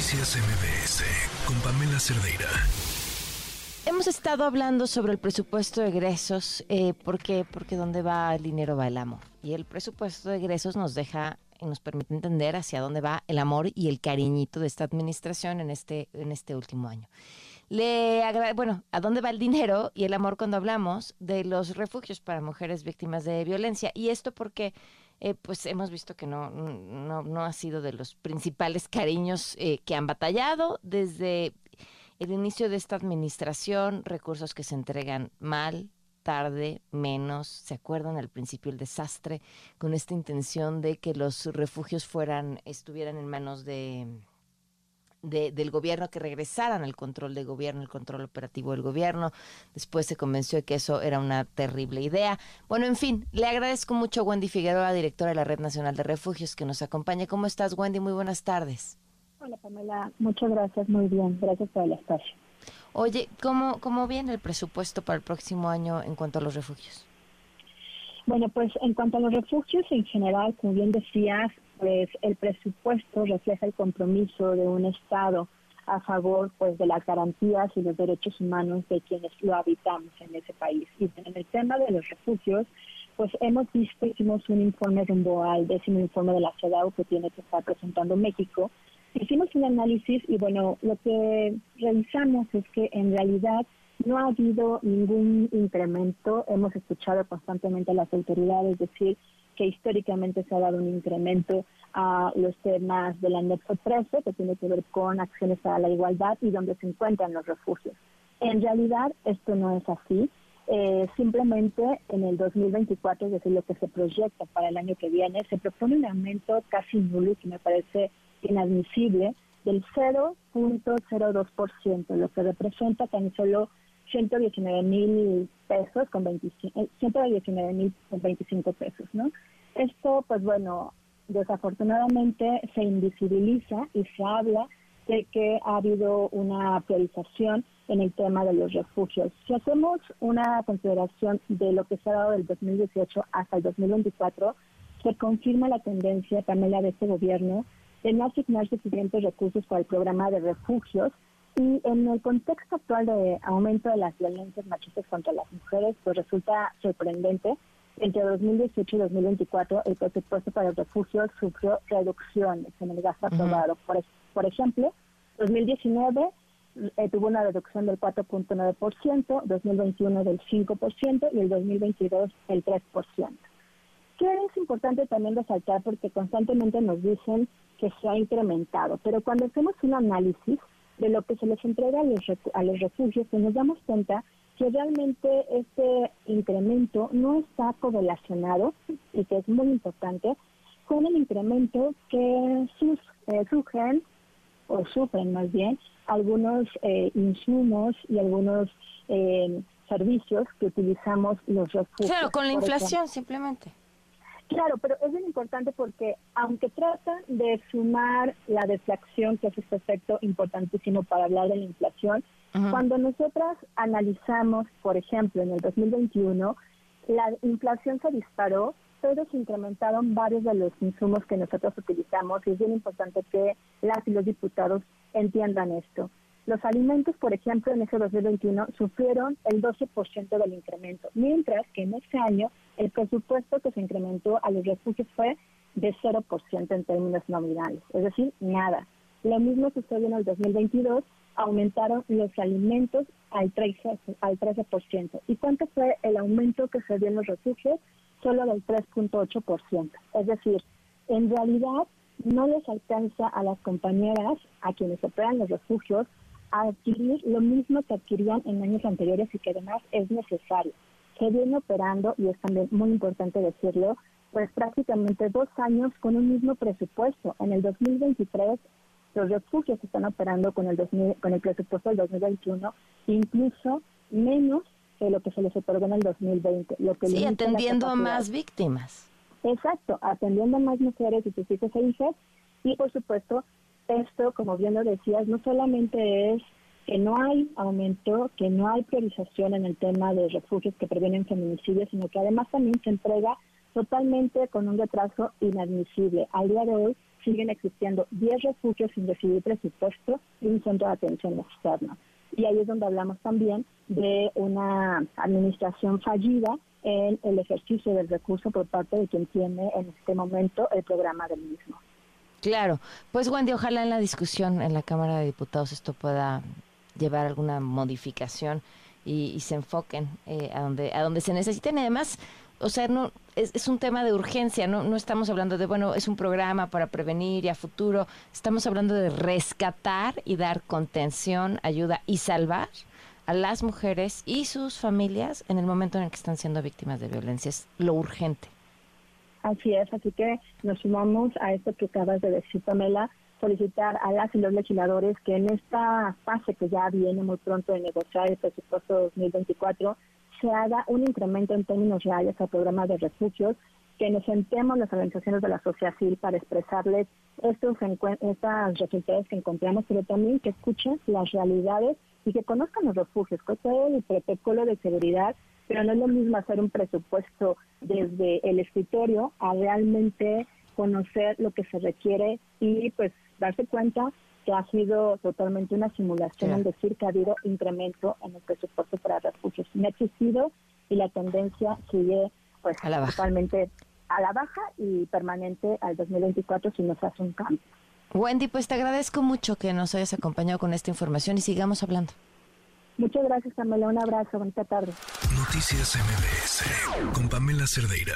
Noticias MBS con Pamela Cerdeira. Hemos estado hablando sobre el presupuesto de egresos, eh, porque dónde va el dinero va el amor. Y el presupuesto de egresos nos deja y nos permite entender hacia dónde va el amor y el cariñito de esta administración en este en este último año. Le bueno, ¿a dónde va el dinero y el amor cuando hablamos de los refugios para mujeres víctimas de violencia? Y esto porque eh, pues hemos visto que no, no, no, ha sido de los principales cariños eh, que han batallado desde el inicio de esta administración, recursos que se entregan mal, tarde, menos. ¿Se acuerdan al principio el desastre con esta intención de que los refugios fueran, estuvieran en manos de del gobierno que regresaran al control de gobierno, el control operativo del gobierno. Después se convenció de que eso era una terrible idea. Bueno, en fin, le agradezco mucho a Wendy Figueroa, directora de la Red Nacional de Refugios, que nos acompaña. ¿Cómo estás, Wendy? Muy buenas tardes. Hola, Pamela. Muchas gracias. Muy bien. Gracias por el espacio. Oye, ¿cómo, ¿cómo viene el presupuesto para el próximo año en cuanto a los refugios? Bueno, pues en cuanto a los refugios en general, como bien decías, pues el presupuesto refleja el compromiso de un Estado a favor pues de las garantías y los derechos humanos de quienes lo habitamos en ese país. Y en el tema de los refugios, pues hemos visto, hicimos un informe rumbo al décimo informe de la CEDAW que tiene que estar presentando México. Hicimos un análisis y bueno, lo que revisamos es que en realidad no ha habido ningún incremento. Hemos escuchado constantemente a las autoridades decir que históricamente se ha dado un incremento a los temas del anexo 13, que tiene que ver con acciones para la igualdad y donde se encuentran los refugios. En realidad, esto no es así. Eh, simplemente en el 2024, es decir, lo que se proyecta para el año que viene, se propone un aumento casi nulo, que me parece inadmisible, del 0.02%, lo que representa tan solo 119 mil pesos con 25, 119 mil con 25 pesos, ¿no? Esto, pues bueno, desafortunadamente se invisibiliza y se habla de que ha habido una priorización en el tema de los refugios. Si hacemos una consideración de lo que se ha dado del 2018 hasta el 2024, se confirma la tendencia, Pamela, de este gobierno de no asignar suficientes recursos para el programa de refugios y en el contexto actual de aumento de las violencias machistas contra las mujeres, pues resulta sorprendente entre 2018 y 2024, el presupuesto para los refugios sufrió reducciones en el gasto aprobado. Por, por ejemplo, 2019 eh, tuvo una reducción del 4.9%, 2021 del 5% y el 2022 el 3%. ¿Qué es importante también resaltar? Porque constantemente nos dicen que se ha incrementado, pero cuando hacemos un análisis de lo que se les entrega a los, a los refugios, pues nos damos cuenta que realmente este incremento no está correlacionado, y que es muy importante, con el incremento que sus, eh, sufren, o sufren más bien, algunos eh, insumos y algunos eh, servicios que utilizamos los refugios. Claro, con la inflación simplemente. Claro, pero es bien importante porque aunque trata de sumar la deflación, que es este efecto importantísimo para hablar de la inflación, cuando nosotras analizamos, por ejemplo, en el 2021, la inflación se disparó, pero se incrementaron varios de los insumos que nosotros utilizamos y es bien importante que las y los diputados entiendan esto. Los alimentos, por ejemplo, en ese 2021 sufrieron el 12% del incremento, mientras que en ese año el presupuesto que se incrementó a los refugios fue de 0% en términos nominales, es decir, nada. Lo mismo sucedió en el 2022, aumentaron los alimentos al 13%. Al 13%. ¿Y cuánto fue el aumento que se dio en los refugios? Solo del 3.8%. Es decir, en realidad no les alcanza a las compañeras, a quienes operan los refugios, a adquirir lo mismo que adquirían en años anteriores y que además es necesario. Se viene operando, y es también muy importante decirlo, pues prácticamente dos años con un mismo presupuesto. En el 2023 los refugios están operando con el, con el presupuesto del 2021, incluso menos que lo que se les otorgó en el 2020. Lo que sí, atendiendo a más víctimas. Exacto, atendiendo a más mujeres y sus hijos e hijas. Y por supuesto, esto, como bien lo decías, no solamente es que no hay aumento, que no hay priorización en el tema de refugios que previenen feminicidios, sino que además también se entrega totalmente con un retraso inadmisible. Al día de hoy siguen existiendo 10 refugios sin recibir presupuesto y un centro de atención externa. Y ahí es donde hablamos también de una administración fallida en el ejercicio del recurso por parte de quien tiene en este momento el programa del mismo. Claro, pues Wendy, ojalá en la discusión en la Cámara de Diputados esto pueda llevar alguna modificación y, se enfoquen eh, a donde a donde se necesiten. además, o sea, no es, un tema de urgencia, no, no estamos hablando de, bueno, es un programa para prevenir y a futuro, estamos hablando de rescatar y dar contención, ayuda y salvar a las mujeres y sus familias en el momento en el que están siendo víctimas de violencia. Es lo urgente. Así es, así que nos sumamos a esto que acabas de decir, Pamela, solicitar a las y los legisladores que en esta fase que ya viene muy pronto de negociar el presupuesto 2024 se haga un incremento en términos reales al programa de refugios, que nos sentemos las organizaciones de la sociedad civil para expresarles estos estas resultados que encontramos, pero también que escuchen las realidades y que conozcan los refugios, con todo el protocolo de seguridad, pero no es lo mismo hacer un presupuesto desde el escritorio a realmente conocer lo que se requiere y pues darse cuenta que ha sido totalmente una simulación en decir que ha habido incremento en el presupuesto para refugios. No ha existido y la tendencia sigue pues totalmente a la baja y permanente al 2024 si no se hace un cambio. Wendy, pues te agradezco mucho que nos hayas acompañado con esta información y sigamos hablando. Muchas gracias, Pamela. Un abrazo. Bonita tarde. Noticias MBS con Pamela Cerdeira.